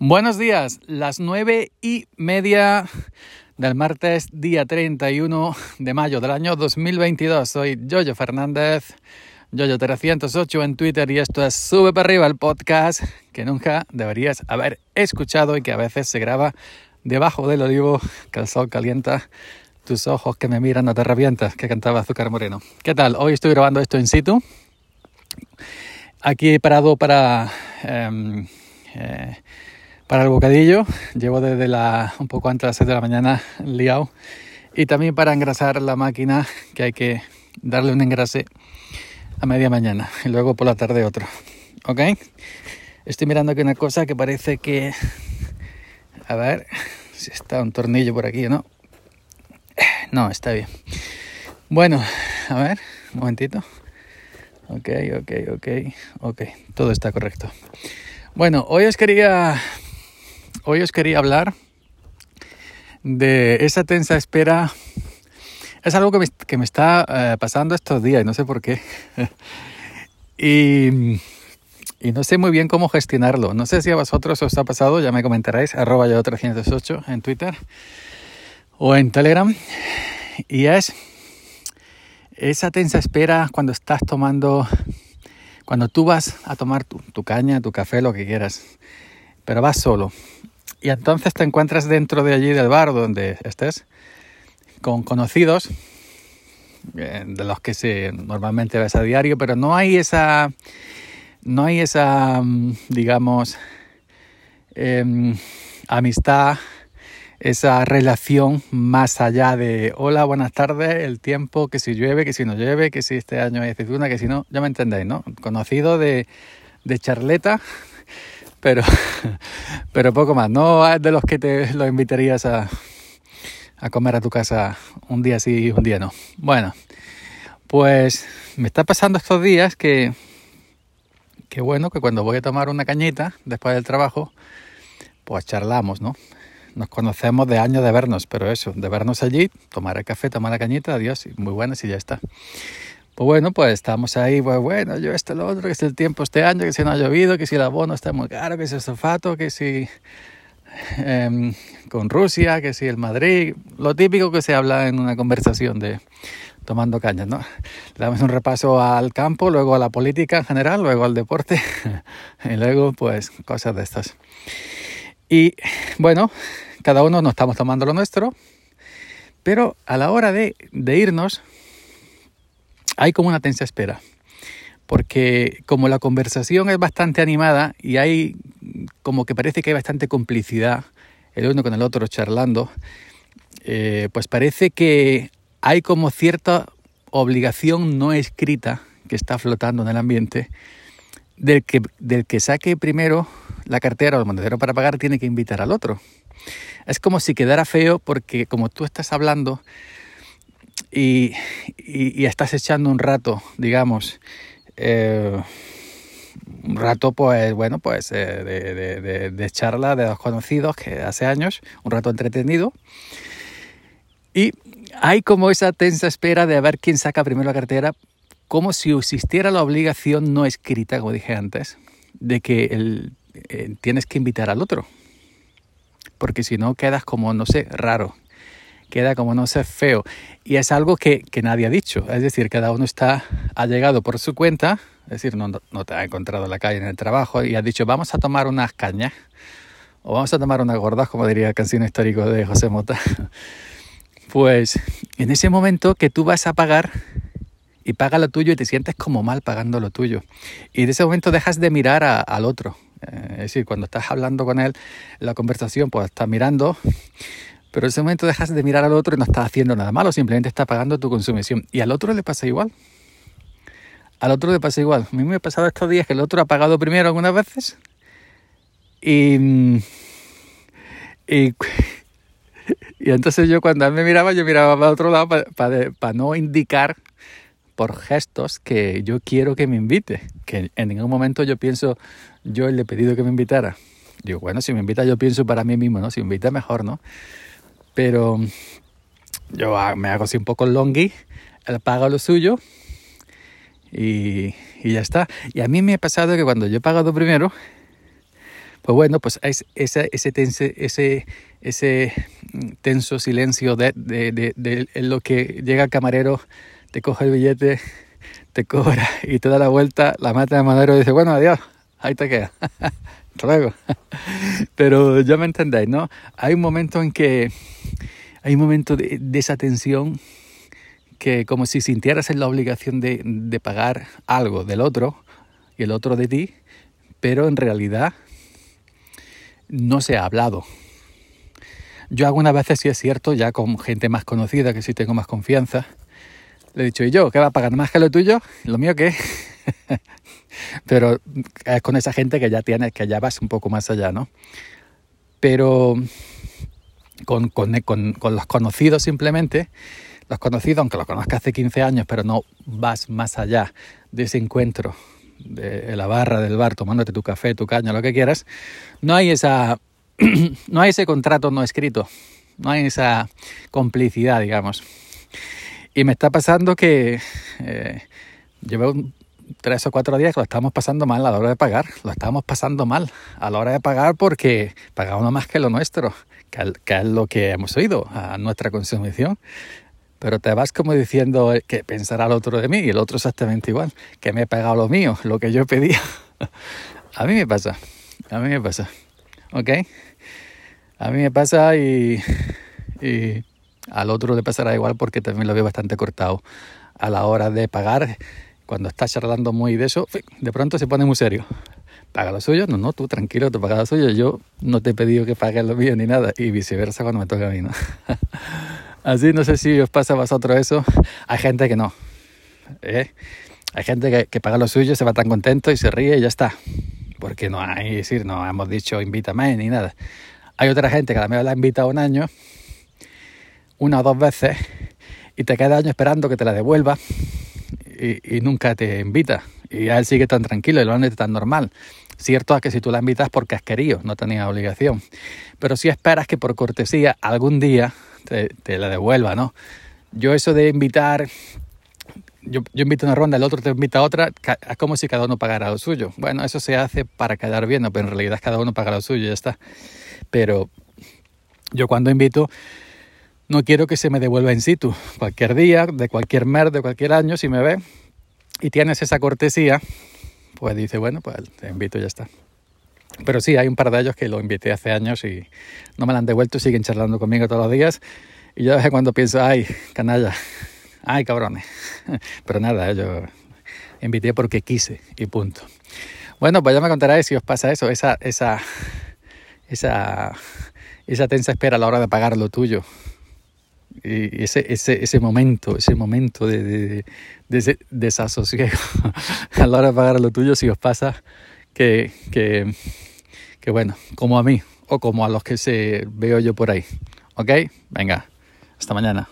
Buenos días, las nueve y media del martes, día 31 de mayo del año 2022. Soy Jojo Fernández, Jojo308 en Twitter y esto es Sube para arriba el podcast que nunca deberías haber escuchado y que a veces se graba debajo del olivo que el sol calienta tus ojos que me miran, no te revientas, que cantaba Azúcar Moreno. ¿Qué tal? Hoy estoy grabando esto in situ. Aquí he parado para... Em, eh, para el bocadillo. Llevo desde la, un poco antes de las 6 de la mañana liado. Y también para engrasar la máquina, que hay que darle un engrase a media mañana. Y luego por la tarde otro. ¿Ok? Estoy mirando aquí una cosa que parece que... A ver si está un tornillo por aquí o no. No, está bien. Bueno, a ver, un momentito. Ok, ok, ok, ok. Todo está correcto. Bueno, hoy os quería hoy os quería hablar de esa tensa espera. Es algo que me, está eh, pasando estos días y no sé por qué. y, no sé muy bien cómo gestionarlo. No sé si a vosotros os ha pasado, ya me comentaréis, arroba yo 308 en Twitter o en Telegram. Y es esa tensa espera cuando estás tomando, cuando tú vas a tomar tu caña, tu café, lo que quieras, pero vas solo y entonces te encuentras dentro de allí del bar donde estés con conocidos eh, de los que se normalmente ves a diario, pero no hay esa no hay esa mm, digamos em, amistad esa relación más allá de hola, buenas tardes, el tiempo, que si llueve, que si no llueve, que si este año hay aceituna, que si no, ya me entendéis, ¿no? Conocido de, de charleta, pero, pero poco más. No es de los que te lo invitarías a, a comer a tu casa un día sí y un día no. Bueno, pues me está pasando estos días que, que bueno, que cuando voy a tomar una cañita después del trabajo, pues charlamos, ¿no? Nos conocemos de años de vernos, pero eso, de vernos allí, tomar el café, tomar la cañita, adiós, muy buenas y ya está. Pues bueno, pues estamos ahí, pues bueno, yo esto, lo otro, que es el tiempo este año, que si no ha llovido, que si el abono está muy caro, que si el sofato, que si em, con Rusia, que si el Madrid, lo típico que se habla en una conversación de tomando cañas, ¿no? Le damos un repaso al campo, luego a la política en general, luego al deporte y luego pues cosas de estas. Y bueno, cada uno nos estamos tomando lo nuestro, pero a la hora de irnos, hay como una tensa espera, porque como la conversación es bastante animada y hay como que parece que hay bastante complicidad el uno con el otro charlando, eh, pues parece que hay como cierta obligación no escrita que está flotando en el ambiente del que, del que saque primero la cartera o el monedero para pagar tiene que invitar al otro. Es como si quedara feo porque como tú estás hablando, y, estás echando un rato, digamos, eh, un rato, pues, bueno, pues eh, de, de, de, charla de los conocidos que hace años, un rato entretenido. Y hay como esa tensa espera de ver quién saca primero la cartera, como si existiera la obligación no escrita, como dije antes, de que el, eh, tienes que invitar al otro. Porque si no quedas como, no sé, raro, queda como no sé feo. Y es algo que, que, nadie ha dicho. Es decir, cada uno está, ha llegado por su cuenta, es decir, no, no te ha encontrado en la calle en el trabajo y ha dicho, vamos a tomar unas cañas o vamos a tomar unas gordas, como diría el canción histórico de José Mota. Pues en ese momento que tú vas a pagar y paga lo tuyo y te sientes como mal pagando lo tuyo. Y en ese momento dejas de mirar al otro. Eh, es decir, cuando estás hablando con él, la conversación, pues estás mirando pero en ese momento dejas de mirar al otro y no estás haciendo nada malo, simplemente está pagando tu consumición. Y al otro le pasa igual. Al otro le pasa igual. A mí me ha pasado estos días que el otro ha pagado primero algunas veces y, y, y entonces yo cuando él me miraba, yo miraba para otro lado para, para no indicar por gestos que yo quiero que me invite. Que en ningún momento yo pienso, yo le he pedido que me invitara. Digo, bueno, si me invita yo pienso para mí mismo, ¿no? Si me invita mejor, ¿no? Pero yo me hago así un poco longi, él paga lo suyo y, y, ya está. Y a mí me ha pasado que cuando yo he pagado primero, Pues bueno, pues es ese, ese, tense, ese, ese tenso silencio de, de, de, de, lo que llega el camarero, te coge el billete, te cobra y te da la vuelta, la mata de madero y dice, bueno, adiós, ahí te queda. Luego. Pero ya me entendéis, ¿no? Hay un momento en que hay un momento de, de esa tensión que como si sintieras en la obligación de, de pagar algo del otro y el otro de ti, pero en realidad no se ha hablado. Yo algunas veces, si es cierto, ya con gente más conocida, que sí tengo más confianza, le he dicho, ¿y yo? ¿Qué va a pagar más que lo tuyo? ¿Lo mío qué? Pero es con esa gente que ya tienes, que ya vas un poco más allá, ¿no? Pero con, con, con, con los conocidos simplemente, los conocidos, aunque los conozcas hace 15 años, pero no vas más allá de ese encuentro de la barra del bar tomándote tu café, tu caña, lo que quieras, no hay esa no hay ese contrato no escrito, no hay esa complicidad, digamos. Y me está pasando que eh, llevo tres o cuatro días que lo estamos pasando mal a la hora de pagar. Lo estamos pasando mal a la hora de pagar porque pagamos más que lo nuestro, que, es lo que hemos oído a nuestra consumición. Pero te vas como diciendo que pensará el otro de mí y el otro exactamente igual, que me he pagado lo mío, lo que yo pedía. a mí me pasa, a mí me pasa. ¿Ok? A mí me pasa y, y al otro le pasará igual porque también lo veo bastante cortado a la hora de pagar. Cuando está charlando muy de eso, de pronto se pone muy serio. ¿Paga lo suyo? No, no, tú tranquilo, te pagas lo suyo. Yo no te he pedido que pagues lo mío ni nada. Y viceversa cuando me toca a mí, ¿no? Así, no sé si os pasa a vosotros eso. Hay gente que no. ¿eh? Hay gente que, que, paga lo suyo, se va tan contento y se ríe y ya está. Porque no hay, decir, no hemos dicho invítame ni nada. Hay otra gente que a la mejor la ha invitado un año una o dos veces y te queda año esperando que te la devuelva y, nunca te invita. Y él sigue tan tranquilo y lo han tan normal. Cierto es que si tú la invitas porque has querido, no tenías obligación. Pero si esperas que por cortesía algún día te, la devuelva, ¿no? Yo eso de invitar, yo, yo, invito una ronda, el otro te invita a otra, es como si cada uno pagara lo suyo. Bueno, eso se hace para quedar bien, pero en realidad cada uno paga lo suyo y ya está. Pero yo cuando invito, no quiero que se me devuelva in situ. Cualquier día, de cualquier mes, de cualquier año, si me ve y tienes esa cortesía, pues dice, bueno, pues te invito y ya está. Pero sí, hay un par de ellos que lo invité hace años y no me lo han devuelto, siguen charlando conmigo todos los días. Y yo de cuando pienso, ay, canalla, ay, cabrones. Pero nada, yo invité porque quise y punto. Bueno, pues ya me contaréis si os pasa eso, esa, esa, esa, esa tensa espera a la hora de pagar lo tuyo ese, ese, ese momento, ese momento de, de, de, desasosiego a la hora de pagar lo tuyo, si os pasa que, que, que, bueno, como a mí o como a los que se veo yo por ahí. ¿Ok? Venga, hasta mañana.